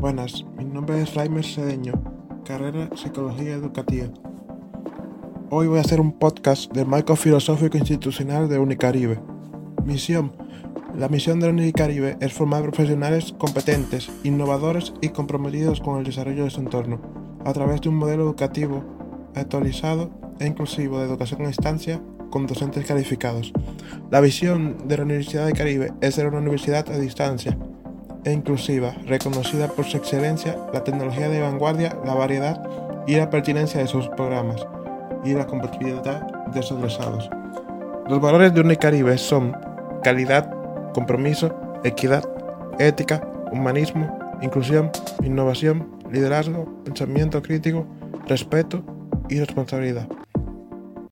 Buenas, mi nombre es Raimer Cedeño, carrera Psicología Educativa. Hoy voy a hacer un podcast del marco filosófico institucional de Unicaribe. Misión. La misión de Unicaribe es formar profesionales competentes, innovadores y comprometidos con el desarrollo de su entorno, a través de un modelo educativo actualizado e inclusivo de educación a distancia con docentes calificados. La visión de la Universidad de Caribe es ser una universidad a distancia e inclusiva, reconocida por su excelencia, la tecnología de vanguardia, la variedad y la pertinencia de sus programas y la compatibilidad de sus egresados. Los valores de Unicaribe son calidad, compromiso, equidad, ética, humanismo, inclusión, innovación, liderazgo, pensamiento crítico, respeto y responsabilidad.